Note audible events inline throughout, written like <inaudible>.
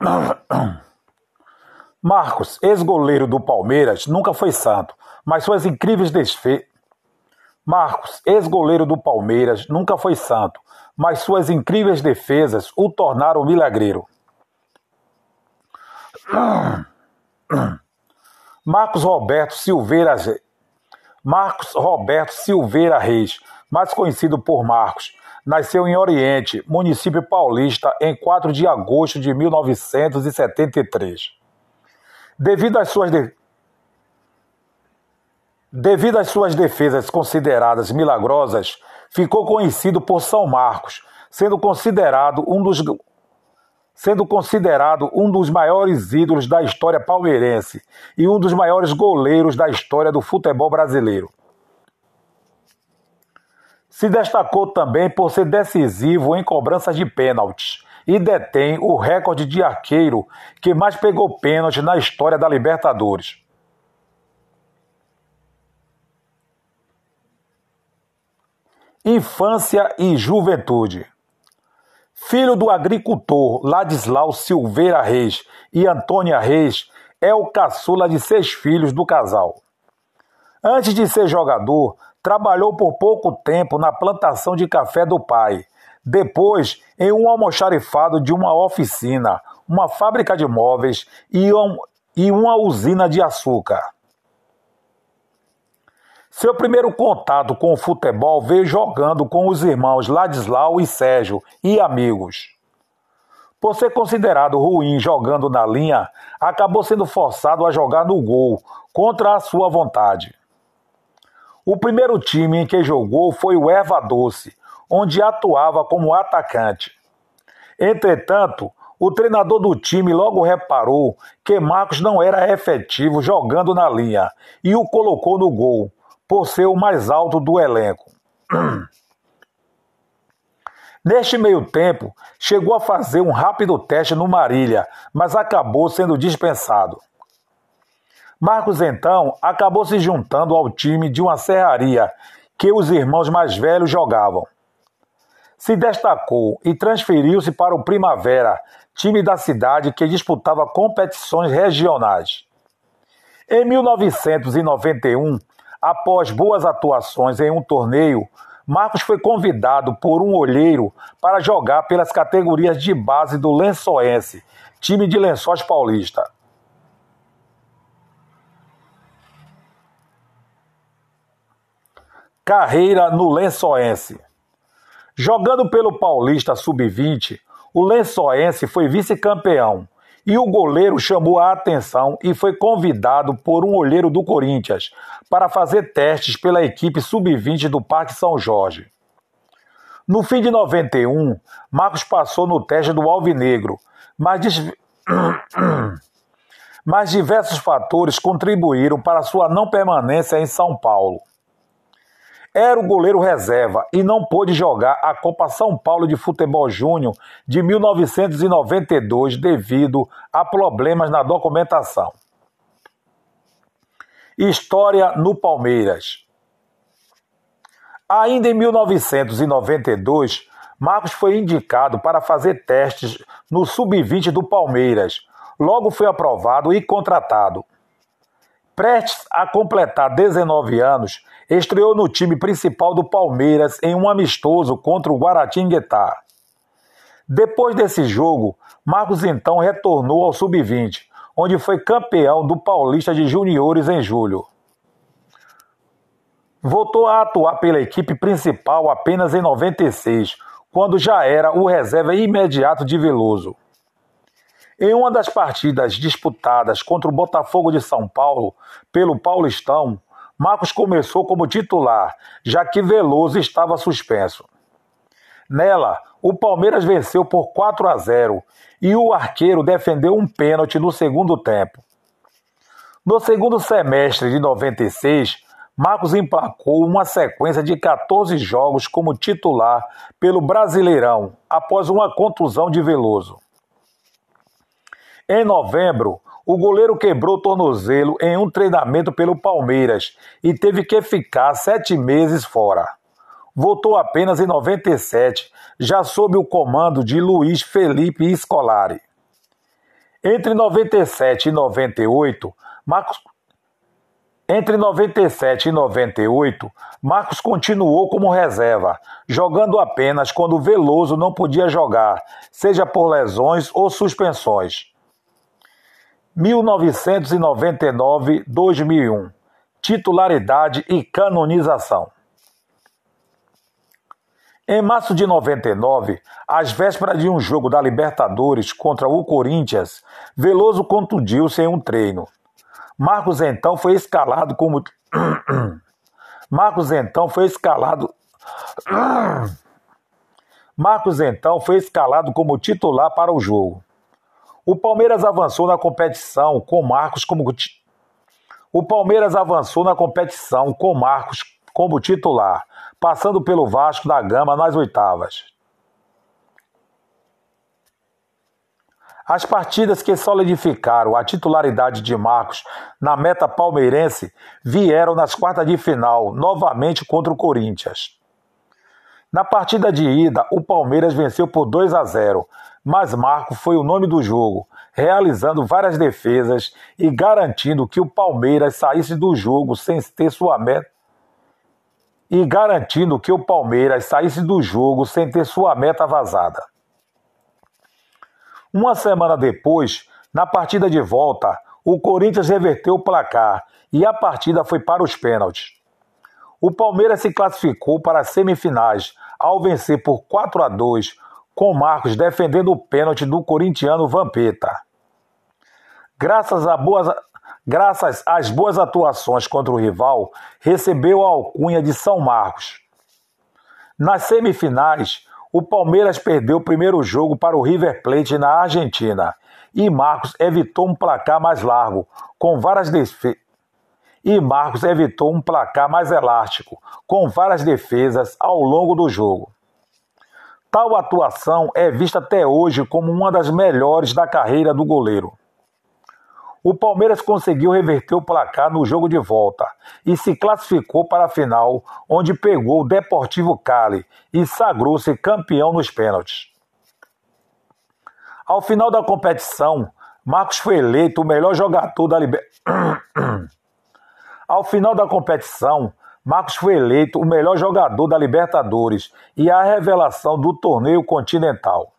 <coughs> Marcos, ex-goleiro do Palmeiras, nunca foi santo, mas suas incríveis. Marcos, ex-goleiro do Palmeiras, nunca foi santo, mas suas incríveis defesas o tornaram milagreiro. <coughs> Marcos Roberto Silveira Marcos Roberto Silveira Reis, mais conhecido por Marcos, nasceu em Oriente, município paulista, em 4 de agosto de 1973. Devido às suas de... Devido às suas defesas consideradas milagrosas, ficou conhecido por São Marcos, sendo considerado um dos sendo considerado um dos maiores ídolos da história palmeirense e um dos maiores goleiros da história do futebol brasileiro. Se destacou também por ser decisivo em cobranças de pênaltis e detém o recorde de arqueiro que mais pegou pênalti na história da Libertadores. Infância e juventude. Filho do agricultor Ladislau Silveira Reis e Antônia Reis, é o caçula de seis filhos do casal. Antes de ser jogador, trabalhou por pouco tempo na plantação de café do pai. Depois, em um almoxarifado de uma oficina, uma fábrica de móveis e, um, e uma usina de açúcar. Seu primeiro contato com o futebol veio jogando com os irmãos Ladislau e Sérgio e amigos. Por ser considerado ruim jogando na linha, acabou sendo forçado a jogar no gol, contra a sua vontade. O primeiro time em que jogou foi o Erva Doce, onde atuava como atacante. Entretanto, o treinador do time logo reparou que Marcos não era efetivo jogando na linha e o colocou no gol, por ser o mais alto do elenco. <clears throat> Neste meio tempo, chegou a fazer um rápido teste no Marília, mas acabou sendo dispensado. Marcos então acabou se juntando ao time de uma serraria que os irmãos mais velhos jogavam. Se destacou e transferiu-se para o Primavera, time da cidade que disputava competições regionais. Em 1991, Após boas atuações em um torneio, Marcos foi convidado por um olheiro para jogar pelas categorias de base do Lençoense, time de Lençóis Paulista. Carreira no Lençoense. Jogando pelo Paulista Sub-20, o Lençoense foi vice-campeão e o goleiro chamou a atenção e foi convidado por um olheiro do Corinthians para fazer testes pela equipe sub-20 do Parque São Jorge. No fim de 91, Marcos passou no teste do Alvinegro, mas, <clears throat> mas diversos fatores contribuíram para sua não permanência em São Paulo era o goleiro reserva e não pôde jogar a Copa São Paulo de Futebol Júnior de 1992 devido a problemas na documentação. História no Palmeiras. Ainda em 1992, Marcos foi indicado para fazer testes no sub-20 do Palmeiras. Logo foi aprovado e contratado. Prestes a completar 19 anos, estreou no time principal do Palmeiras em um amistoso contra o Guaratinguetá. Depois desse jogo, Marcos então retornou ao Sub-20, onde foi campeão do Paulista de Juniores em julho. Voltou a atuar pela equipe principal apenas em 96, quando já era o reserva imediato de Veloso. Em uma das partidas disputadas contra o Botafogo de São Paulo pelo Paulistão, Marcos começou como titular, já que Veloso estava suspenso. Nela, o Palmeiras venceu por 4 a 0 e o arqueiro defendeu um pênalti no segundo tempo. No segundo semestre de 96, Marcos emplacou uma sequência de 14 jogos como titular pelo Brasileirão, após uma contusão de Veloso. Em novembro, o goleiro quebrou o tornozelo em um treinamento pelo Palmeiras e teve que ficar sete meses fora. Voltou apenas em 97, já sob o comando de Luiz Felipe Scolari. Entre 97 e 98, Marcos entre 97 e 98, Marcos continuou como reserva, jogando apenas quando Veloso não podia jogar, seja por lesões ou suspensões. 1999-2001 Titularidade e canonização. Em março de 99, às vésperas de um jogo da Libertadores contra o Corinthians, Veloso contundiu-se em um treino. Marcos então foi escalado como. <coughs> Marcos então foi escalado. <coughs> Marcos então foi escalado como titular para o jogo. O Palmeiras avançou na competição com Marcos como O Palmeiras avançou na competição com Marcos como titular, passando pelo Vasco da Gama nas oitavas. As partidas que solidificaram a titularidade de Marcos na meta palmeirense vieram nas quartas de final, novamente contra o Corinthians. Na partida de ida, o Palmeiras venceu por 2 a 0, mas Marco foi o nome do jogo, realizando várias defesas e garantindo que o Palmeiras saísse do jogo sem ter sua meta e garantindo que o Palmeiras saísse do jogo sem ter sua meta vazada. Uma semana depois, na partida de volta, o Corinthians reverteu o placar e a partida foi para os pênaltis. O Palmeiras se classificou para as semifinais ao vencer por 4 a 2, com Marcos defendendo o pênalti do corintiano Vampeta. Graças, a boas, graças às boas atuações contra o rival, recebeu a alcunha de São Marcos. Nas semifinais, o Palmeiras perdeu o primeiro jogo para o River Plate na Argentina e Marcos evitou um placar mais largo, com várias defesas. E Marcos evitou um placar mais elástico, com várias defesas ao longo do jogo. Tal atuação é vista até hoje como uma das melhores da carreira do goleiro. O Palmeiras conseguiu reverter o placar no jogo de volta e se classificou para a final, onde pegou o Deportivo Cali e sagrou-se campeão nos pênaltis. Ao final da competição, Marcos foi eleito o melhor jogador da Libertadores. <clears throat> Ao final da competição, Marcos foi eleito o melhor jogador da Libertadores e a revelação do torneio continental.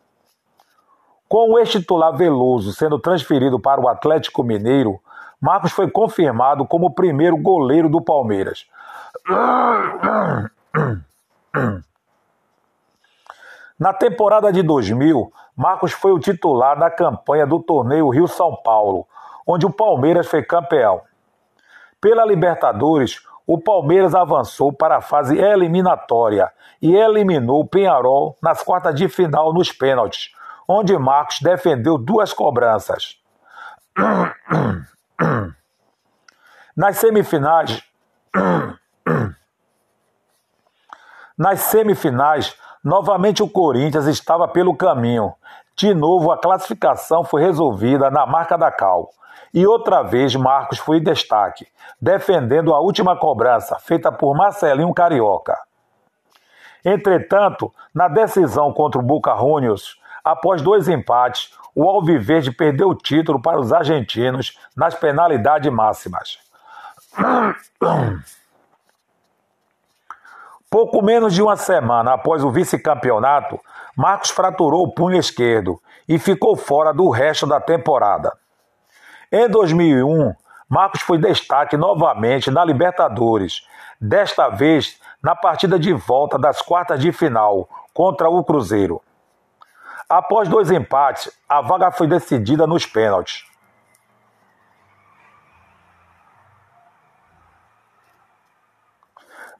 Com o ex-titular Veloso sendo transferido para o Atlético Mineiro, Marcos foi confirmado como o primeiro goleiro do Palmeiras. Na temporada de 2000, Marcos foi o titular da campanha do torneio Rio-São Paulo, onde o Palmeiras foi campeão. Pela Libertadores, o Palmeiras avançou para a fase eliminatória e eliminou o Penharol nas quartas de final nos pênaltis, onde Marcos defendeu duas cobranças. Nas semifinais, nas semifinais, novamente o Corinthians estava pelo caminho. De novo, a classificação foi resolvida na marca da Cal. E outra vez Marcos foi destaque, defendendo a última cobrança, feita por Marcelinho Carioca. Entretanto, na decisão contra o Boca Juniors, Após dois empates, o Alviverde perdeu o título para os argentinos nas penalidades máximas. Pouco menos de uma semana após o vice-campeonato, Marcos fraturou o punho esquerdo e ficou fora do resto da temporada. Em 2001, Marcos foi destaque novamente na Libertadores, desta vez na partida de volta das quartas de final contra o Cruzeiro. Após dois empates, a vaga foi decidida nos pênaltis.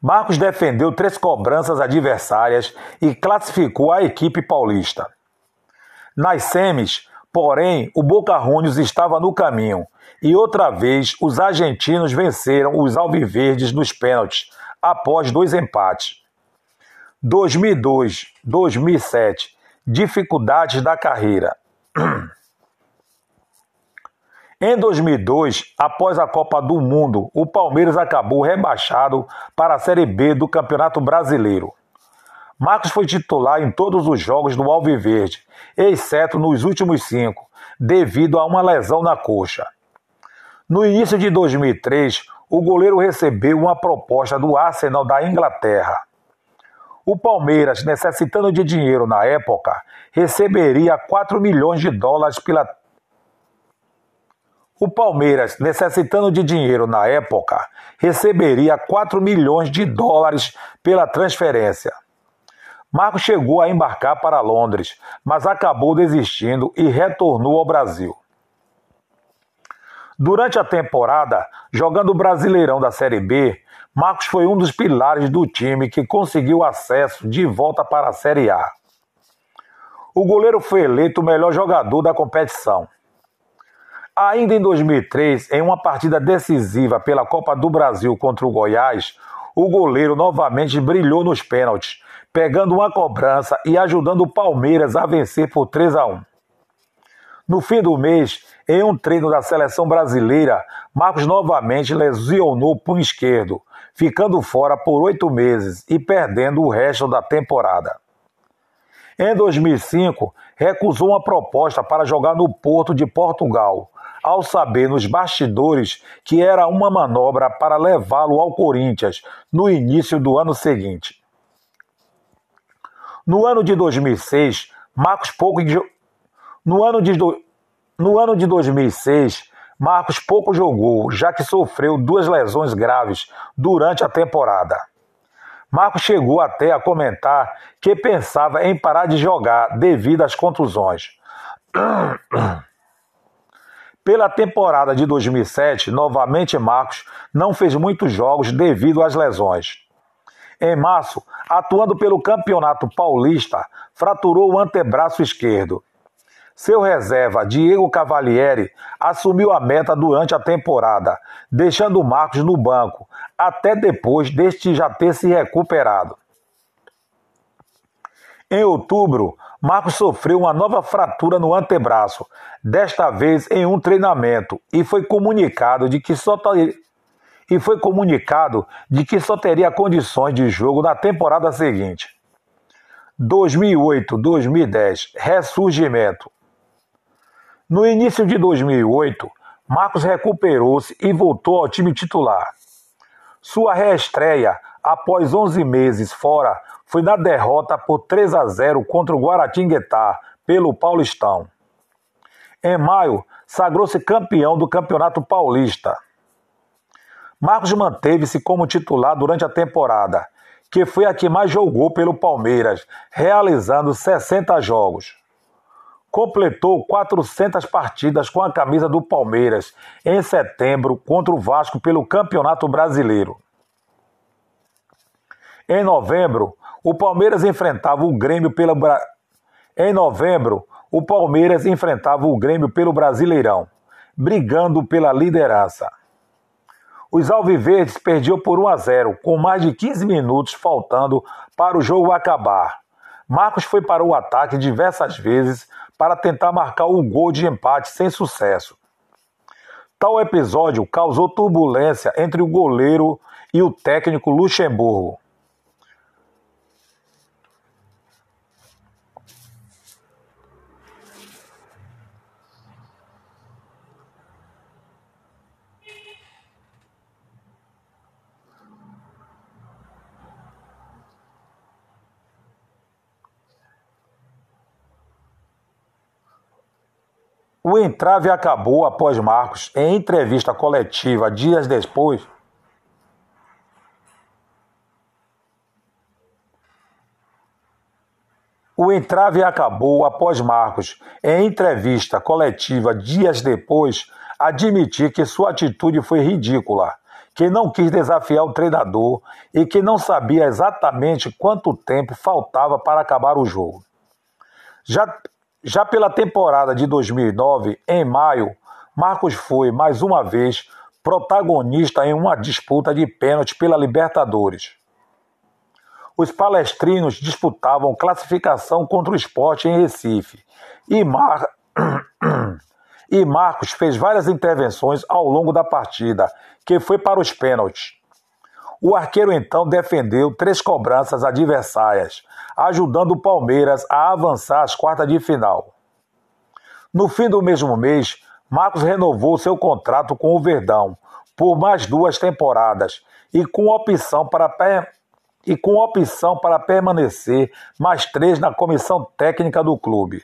Marcos defendeu três cobranças adversárias e classificou a equipe paulista. Nas semis, porém, o Boca Juniors estava no caminho e outra vez os argentinos venceram os alviverdes nos pênaltis após dois empates. 2002, 2007 dificuldades da carreira. <clears throat> Em 2002, após a Copa do Mundo, o Palmeiras acabou rebaixado para a Série B do Campeonato Brasileiro. Marcos foi titular em todos os jogos do Alviverde, exceto nos últimos cinco, devido a uma lesão na coxa. No início de 2003, o goleiro recebeu uma proposta do Arsenal da Inglaterra. O Palmeiras, necessitando de dinheiro na época, receberia 4 milhões de dólares pela o Palmeiras, necessitando de dinheiro na época, receberia 4 milhões de dólares pela transferência. Marcos chegou a embarcar para Londres, mas acabou desistindo e retornou ao Brasil. Durante a temporada, jogando o Brasileirão da Série B, Marcos foi um dos pilares do time que conseguiu acesso de volta para a Série A. O goleiro foi eleito o melhor jogador da competição. Ainda em 2003, em uma partida decisiva pela Copa do Brasil contra o Goiás, o goleiro novamente brilhou nos pênaltis, pegando uma cobrança e ajudando o Palmeiras a vencer por 3 a 1. No fim do mês, em um treino da seleção brasileira, Marcos novamente lesionou o punho esquerdo, ficando fora por oito meses e perdendo o resto da temporada. Em 2005, recusou uma proposta para jogar no Porto de Portugal, ao saber nos bastidores que era uma manobra para levá-lo ao Corinthians no início do ano seguinte. No ano de 2006, Marcos pouco no ano de no ano de 2006, Marcos pouco jogou, já que sofreu duas lesões graves durante a temporada. Marcos chegou até a comentar que pensava em parar de jogar devido às contusões. <clears throat> Pela temporada de 2007, novamente Marcos não fez muitos jogos devido às lesões. Em março, atuando pelo Campeonato Paulista, fraturou o antebraço esquerdo. Seu reserva, Diego Cavalieri, assumiu a meta durante a temporada, deixando Marcos no banco, até depois deste já ter se recuperado. Em outubro, Marcos sofreu uma nova fratura no antebraço, desta vez em um treinamento, e foi comunicado de que só e foi comunicado de que só teria condições de jogo na temporada seguinte. 2008-2010 Ressurgimento. No início de 2008, Marcos recuperou-se e voltou ao time titular. Sua reestreia, após 11 meses fora, foi na derrota por 3 a 0 contra o Guaratinguetá, pelo Paulistão. Em maio, sagrou-se campeão do Campeonato Paulista. Marcos manteve-se como titular durante a temporada, que foi a que mais jogou pelo Palmeiras, realizando 60 jogos. Completou 400 partidas com a camisa do Palmeiras em setembro contra o Vasco pelo Campeonato Brasileiro. Em novembro, o Palmeiras enfrentava o Grêmio pela Bra... Em novembro, o Palmeiras enfrentava o Grêmio pelo Brasileirão, brigando pela liderança. Os alviverdes perdiam por 1 a 0, com mais de 15 minutos faltando para o jogo acabar. Marcos foi para o ataque diversas vezes para tentar marcar o gol de empate sem sucesso. Tal episódio causou turbulência entre o goleiro e o técnico Luxemburgo. O entrave acabou após Marcos, em entrevista coletiva dias depois. O entrave acabou após Marcos, em entrevista coletiva dias depois, admitir que sua atitude foi ridícula, que não quis desafiar o treinador e que não sabia exatamente quanto tempo faltava para acabar o jogo. Já já pela temporada de 2009, em maio, Marcos foi, mais uma vez, protagonista em uma disputa de pênalti pela Libertadores. Os palestrinos disputavam classificação contra o esporte em Recife e, Mar... <clears throat> e Marcos fez várias intervenções ao longo da partida, que foi para os pênaltis. O arqueiro então defendeu três cobranças adversárias, ajudando o Palmeiras a avançar às quartas de final. No fim do mesmo mês, Marcos renovou seu contrato com o Verdão por mais duas temporadas e com opção para e com opção para permanecer mais três na comissão técnica do clube.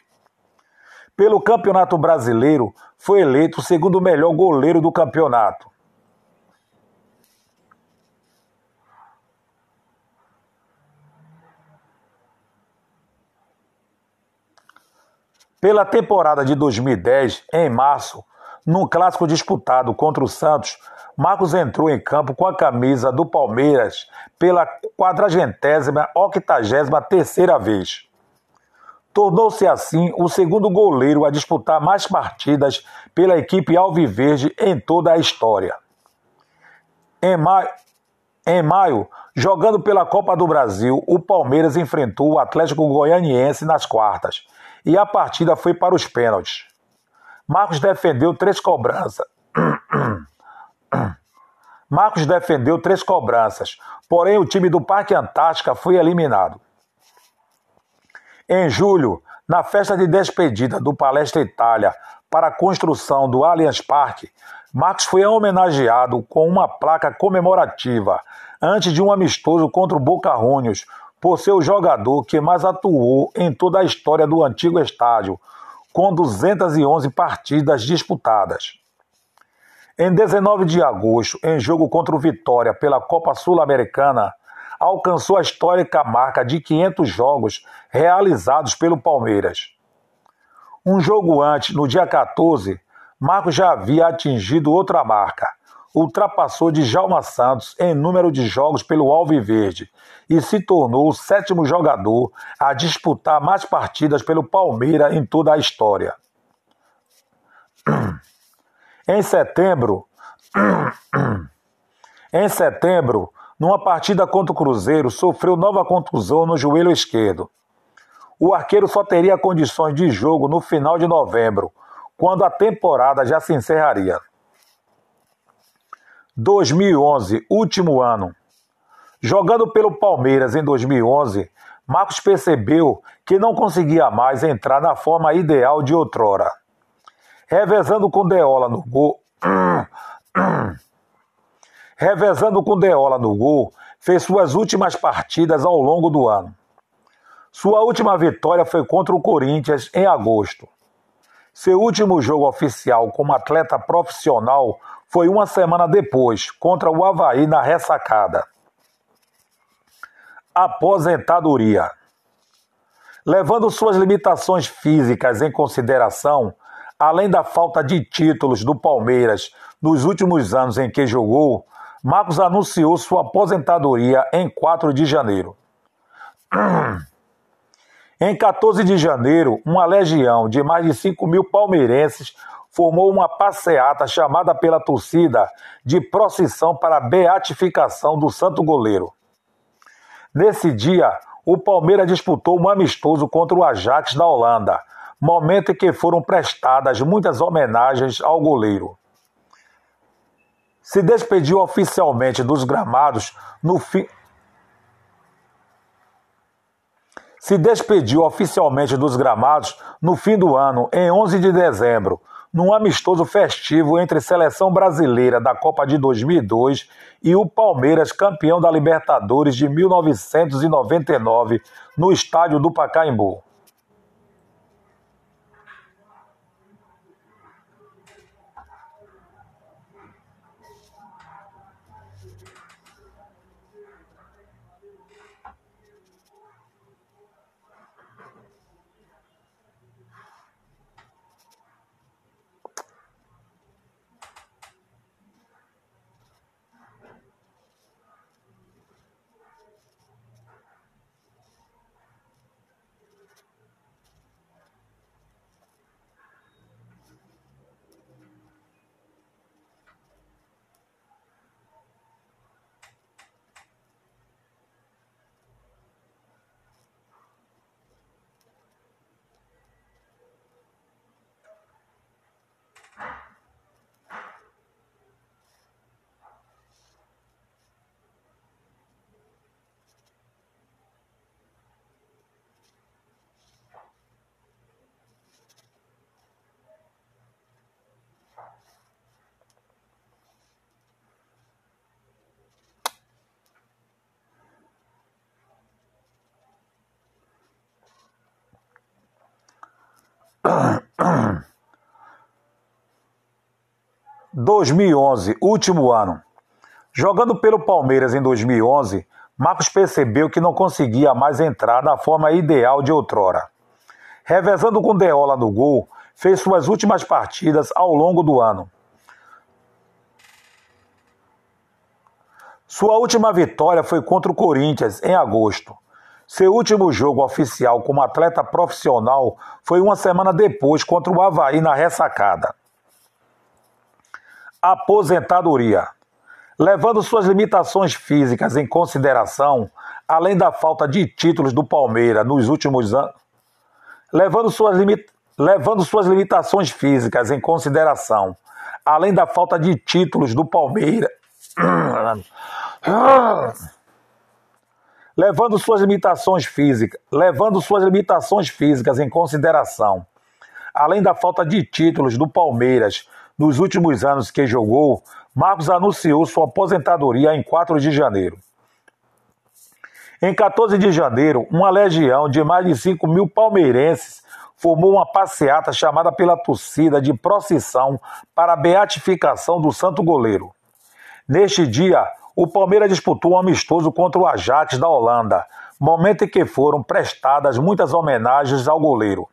Pelo Campeonato Brasileiro, foi eleito o segundo melhor goleiro do campeonato. Pela temporada de 2010, em março, num clássico disputado contra o Santos, Marcos entrou em campo com a camisa do Palmeiras pela quadragentésima, octagésima terceira vez. Tornou-se assim o segundo goleiro a disputar mais partidas pela equipe alviverde em toda a história. Em maio, em maio, jogando pela Copa do Brasil, o Palmeiras enfrentou o Atlético Goianiense nas quartas e a partida foi para os pênaltis. Marcos defendeu três cobranças. <clears throat> Marcos defendeu três cobranças, porém o time do Parque Antártica foi eliminado. Em julho, na festa de despedida do Palestra Itália para a construção do Allianz Parque, Marcos foi homenageado com uma placa comemorativa antes de um amistoso contra o Boca Juniors, por ser o jogador que mais atuou em toda a história do antigo estádio, com 211 partidas disputadas. Em 19 de agosto, em jogo contra o Vitória pela Copa Sul-Americana, alcançou a histórica marca de 500 jogos realizados pelo Palmeiras. Um jogo antes, no dia 14, Marcos já havia atingido outra marca. Ultrapassou Djalma Santos em número de jogos pelo Alviverde e se tornou o sétimo jogador a disputar mais partidas pelo Palmeiras em toda a história. <clears throat> Em setembro, <clears throat> em setembro, numa partida contra o Cruzeiro, sofreu nova contusão no joelho esquerdo. O arqueiro só teria condições de jogo no final de novembro, quando a temporada já se encerraria. 2011, último ano. Jogando pelo Palmeiras em 2011, Marcos percebeu que não conseguia mais entrar na forma ideal de outrora revezando com Deola no gol. <clears throat> revezando com Deola no gol, fez suas últimas partidas ao longo do ano. Sua última vitória foi contra o Corinthians em agosto. Seu último jogo oficial como atleta profissional foi uma semana depois, contra o Havaí na ressacada. Aposentadoria. Levando suas limitações físicas em consideração, Além da falta de títulos do Palmeiras nos últimos anos em que jogou, Marcos anunciou sua aposentadoria em 4 de janeiro. <clears throat> Em 14 de janeiro, uma legião de mais de 5 mil palmeirenses formou uma passeata chamada pela torcida de procissão para a beatificação do santo goleiro. Nesse dia, o Palmeiras disputou um amistoso contra o Ajax da Holanda, momento em que foram prestadas muitas homenagens ao goleiro. Se despediu oficialmente dos gramados no fim. Se despediu oficialmente dos gramados no fim do ano, em 11 de dezembro, num amistoso festivo entre seleção brasileira da Copa de 2002 e o Palmeiras, campeão da Libertadores de 1999, no estádio do Pacaembu. 2011, último ano. Jogando pelo Palmeiras em 2011, Marcos percebeu que não conseguia mais entrar na forma ideal de outrora. Revezando com Deola no gol, fez suas últimas partidas ao longo do ano. Sua última vitória foi contra o Corinthians em agosto. Seu último jogo oficial como atleta profissional foi uma semana depois contra o Havaí na ressacada. Aposentadoria. Levando suas limitações físicas em consideração, além da falta de títulos do Palmeiras nos últimos anos, levando suas, limit... levando suas limitações físicas em consideração, além da falta de títulos do Palmeiras, <clears throat> levando suas limitações físicas, levando suas limitações físicas em consideração, além da falta de títulos do Palmeiras nos últimos anos que jogou, Marcos anunciou sua aposentadoria em 4 de janeiro. Em 14 de janeiro, uma legião de mais de 5 mil palmeirenses formou uma passeata chamada pela torcida de procissão para a beatificação do santo goleiro. Neste dia, o Palmeiras disputou um amistoso contra o Ajax da Holanda, momento em que foram prestadas muitas homenagens ao goleiro.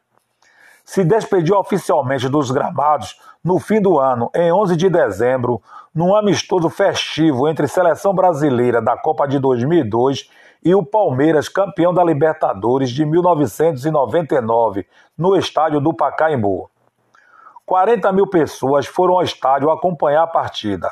Se despediu oficialmente dos gramados no fim do ano, em 11 de dezembro, num amistoso festivo entre seleção brasileira da Copa de 2002 e o Palmeiras, campeão da Libertadores de 1999, no estádio do Pacaembu. 40 mil pessoas foram ao estádio acompanhar a partida.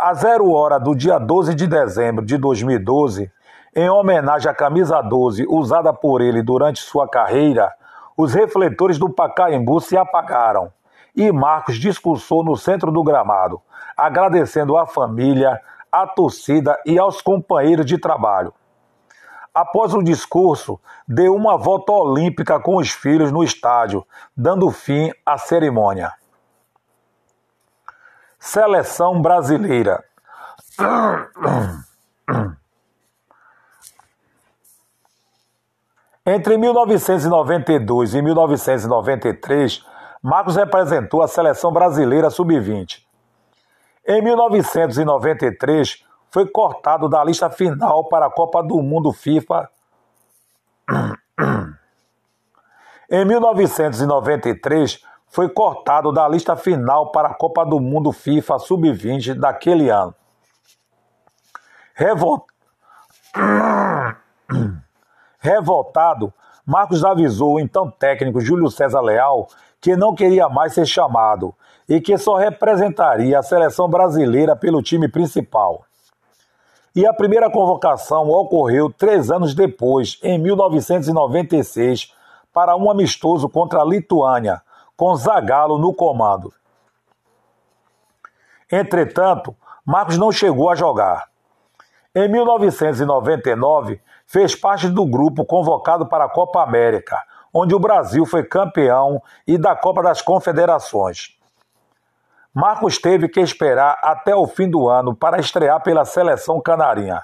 A zero hora do dia 12 de dezembro de 2012, em homenagem à camisa 12 usada por ele durante sua carreira, os refletores do Pacaembu se apagaram e Marcos discursou no centro do gramado, agradecendo à família, à torcida e aos companheiros de trabalho. Após o discurso, deu uma volta olímpica com os filhos no estádio, dando fim à cerimônia. Seleção brasileira. Entre 1992 e 1993, Marcos representou a seleção brasileira sub-20. Em 1993, foi cortado da lista final para a Copa do Mundo FIFA. Em 1993, foi cortado da lista final para a Copa do Mundo FIFA Sub-20 daquele ano. Revol... <clears throat> Revoltado, Marcos avisou o então técnico Júlio César Leal que não queria mais ser chamado e que só representaria a seleção brasileira pelo time principal. E a primeira convocação ocorreu três anos depois, em 1996, para um amistoso contra a Lituânia, com Zagallo no comando. Entretanto, Marcos não chegou a jogar. Em 1999, fez parte do grupo convocado para a Copa América, onde o Brasil foi campeão e da Copa das Confederações. Marcos teve que esperar até o fim do ano para estrear pela seleção canarinha.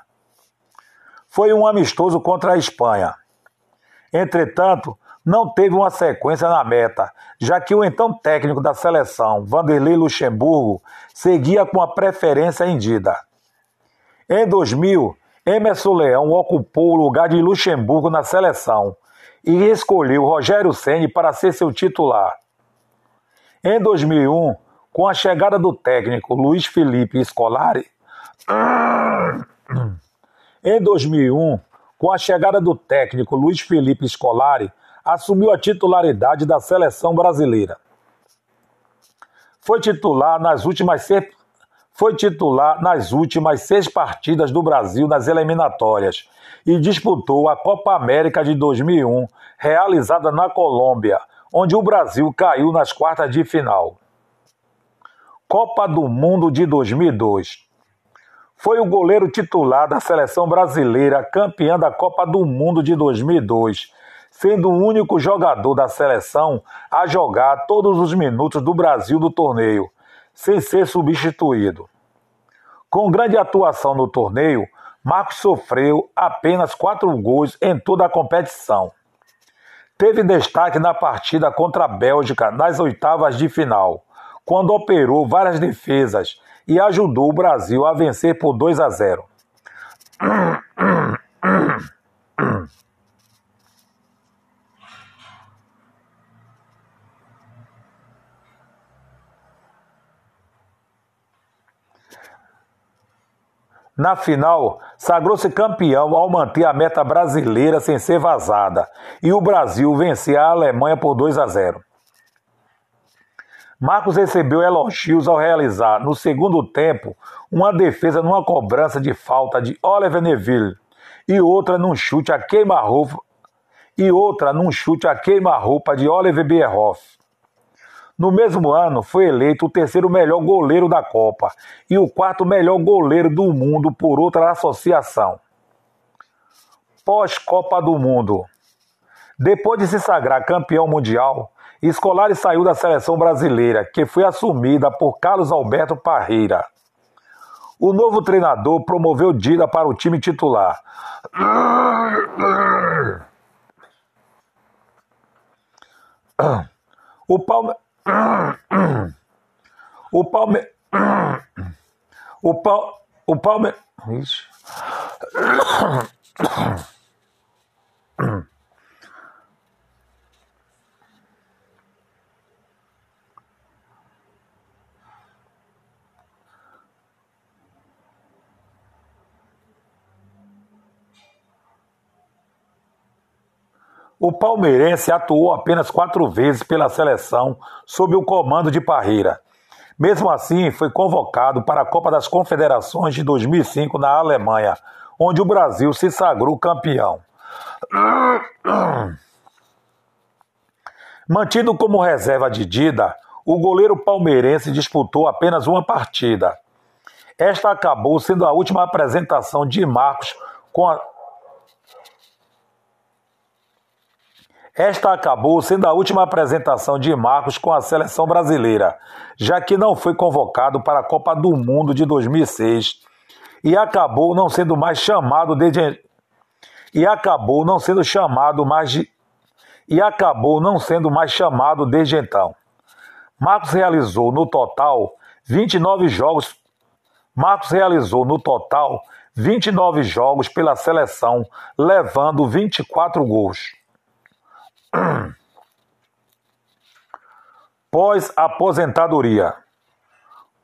Foi um amistoso contra a Espanha. Entretanto, não teve uma sequência na meta, já que o então técnico da seleção, Vanderlei Luxemburgo, seguia com a preferência indida. Em 2000, Emerson Leão ocupou o lugar de Luxemburgo na seleção e escolheu Rogério Ceni para ser seu titular. Em 2001, com a chegada do técnico Luiz Felipe Scolari, em 2001, com a chegada do técnico Luiz Felipe Scolari, assumiu a titularidade da seleção brasileira. Foi titular nas últimas seis, foi titular nas últimas seis partidas do Brasil nas eliminatórias e disputou a Copa América de 2001, realizada na Colômbia, onde o Brasil caiu nas quartas de final. Copa do Mundo de 2002. Foi o goleiro titular da seleção brasileira, campeã da Copa do Mundo de 2002 sendo o único jogador da seleção a jogar todos os minutos do Brasil do torneio, sem ser substituído. Com grande atuação no torneio, Marcos sofreu apenas quatro gols em toda a competição. Teve destaque na partida contra a Bélgica nas oitavas de final, quando operou várias defesas e ajudou o Brasil a vencer por 2 a 0. <clears throat> <clears throat> Na final, sagrou-se campeão ao manter a meta brasileira sem ser vazada e o Brasil vencer a Alemanha por 2 a 0. Marcos recebeu elogios ao realizar, no segundo tempo, uma defesa numa cobrança de falta de Oliver Neville e outra num chute a queima-roupa e outra num chute a queima-roupa de Oliver Bierhoff. No mesmo ano, foi eleito o terceiro melhor goleiro da Copa e o quarto melhor goleiro do mundo por outra associação. Pós-Copa do Mundo. Depois de se sagrar campeão mundial, Scolari saiu da seleção brasileira, que foi assumida por Carlos Alberto Parreira. O novo treinador promoveu Dida para o time titular. <coughs> O Palmeiras o Palme... O Pal... O Palme... Ixi. O palmeirense atuou apenas quatro vezes pela seleção sob o comando de Parreira. Mesmo assim, foi convocado para a Copa das Confederações de 2005 na Alemanha, onde o Brasil se sagrou campeão. <clears throat> Mantido como reserva de Dida, o goleiro palmeirense disputou apenas uma partida. Esta acabou sendo a última apresentação de Marcos com a Esta acabou sendo a última apresentação de Marcos com a seleção brasileira, já que não foi convocado para a Copa do Mundo de 2006 e acabou não sendo mais chamado desde e acabou não sendo chamado mais de e acabou não sendo mais chamado desde então. Marcos realizou no total 29 jogos. Marcos realizou no total 29 jogos pela seleção, levando 24 gols. Pós-aposentadoria.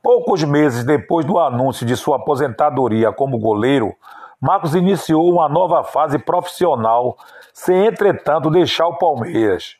Poucos meses depois do anúncio de sua aposentadoria como goleiro, Marcos iniciou uma nova fase profissional, sem entretanto deixar o Palmeiras.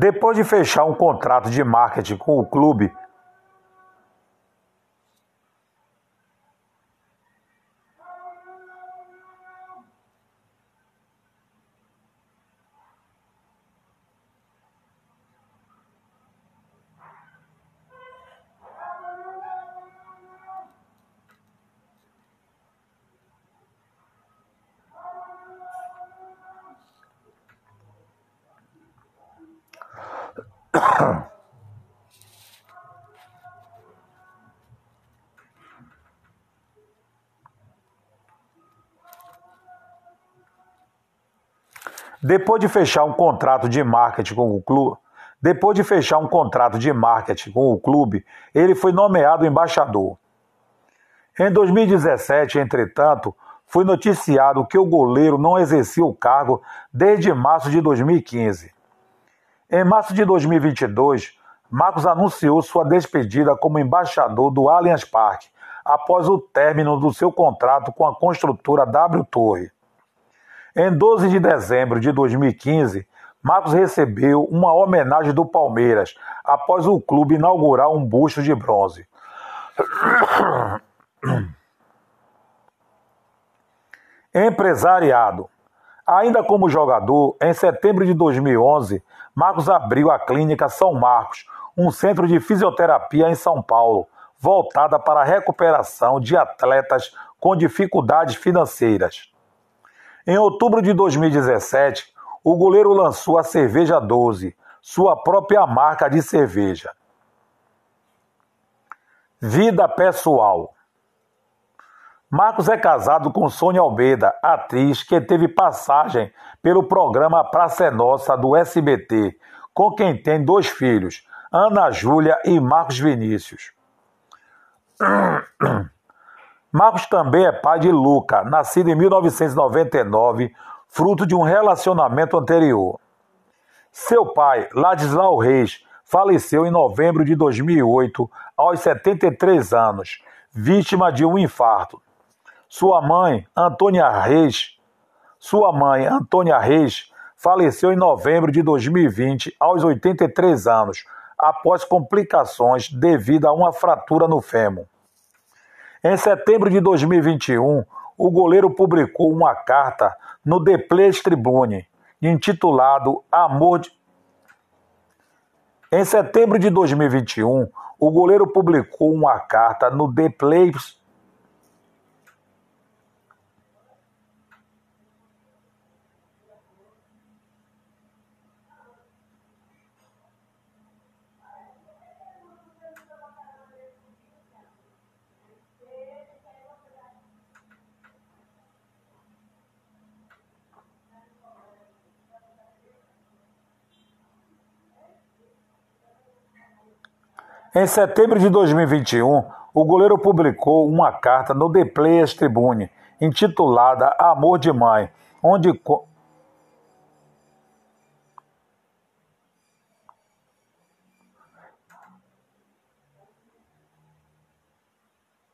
Depois de fechar um contrato de marketing com o clube, Depois de fechar um contrato de marketing com o clube, depois de fechar um contrato de marketing com o clube, ele foi nomeado embaixador. Em 2017, entretanto, foi noticiado que o goleiro não exercia o cargo desde março de 2015. Em março de 2022, Marcos anunciou sua despedida como embaixador do Allianz Parque após o término do seu contrato com a construtora W Torre. Em 12 de dezembro de 2015, Marcos recebeu uma homenagem do Palmeiras após o clube inaugurar um busto de bronze. <coughs> Empresariado. Ainda como jogador, em setembro de 2011, Marcos abriu a Clínica São Marcos, um centro de fisioterapia em São Paulo, voltada para a recuperação de atletas com dificuldades financeiras. Em outubro de 2017, o goleiro lançou a Cerveja 12, sua própria marca de cerveja. Vida pessoal. Marcos é casado com Sônia Almeida, atriz que teve passagem pelo programa Praça é Nossa do SBT, com quem tem dois filhos, Ana Júlia e Marcos Vinícius. <clears throat> Marcos também é pai de Luca, nascido em 1999, fruto de um relacionamento anterior. Seu pai, Ladislau Reis, faleceu em novembro de 2008, aos 73 anos, vítima de um infarto. Sua mãe, Antônia Reis, sua mãe, Antônia Reis, faleceu em novembro de 2020, aos 83 anos, após complicações devido a uma fratura no fêmur. Em setembro de 2021, o goleiro publicou uma carta no The Place Tribune, intitulado Amor de... Em setembro de 2021, o goleiro publicou uma carta no The Place Em setembro de 2021, o goleiro publicou uma carta no The Players Tribune, intitulada Amor de Mãe, onde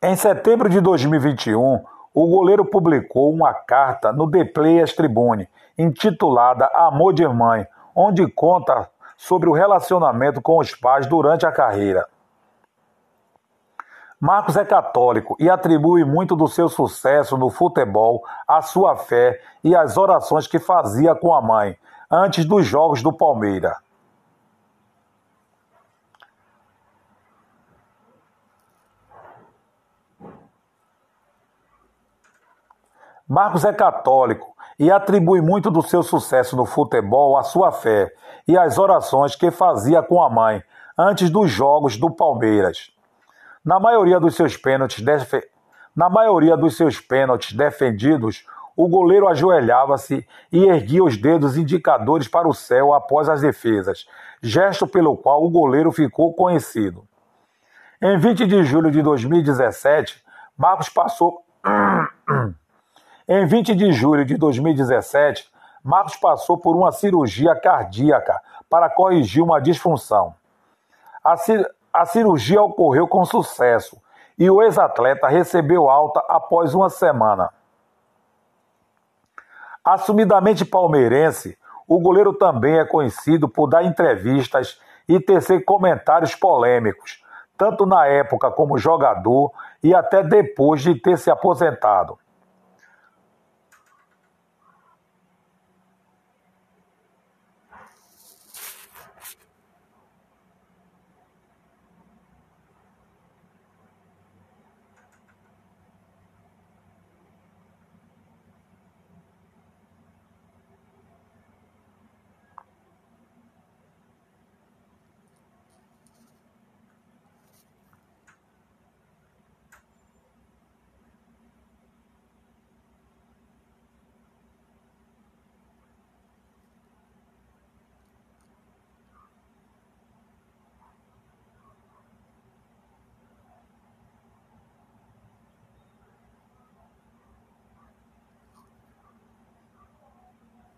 Em setembro de 2021, o goleiro publicou uma carta no The Players Tribune, intitulada Amor de Mãe, onde conta sobre o relacionamento com os pais durante a carreira. Marcos é católico e atribui muito do seu sucesso no futebol à sua fé e às orações que fazia com a mãe antes dos jogos do Palmeiras. Marcos é católico e atribui muito do seu sucesso no futebol à sua fé e às orações que fazia com a mãe antes dos jogos do Palmeiras. Na maioria dos seus pênaltis, def... na maioria dos seus pênaltis defendidos, o goleiro ajoelhava-se e erguia os dedos indicadores para o céu após as defesas, gesto pelo qual o goleiro ficou conhecido. Em 20 de julho de 2017, Marcos passou. <clears throat> em 20 de julho de 2017, Marcos passou por uma cirurgia cardíaca para corrigir uma disfunção. A, a cirurgia ocorreu com sucesso e o ex-atleta recebeu alta após uma semana. Assumidamente palmeirense, o goleiro também é conhecido por dar entrevistas e tecer comentários polêmicos, tanto na época como jogador e até depois de ter se aposentado.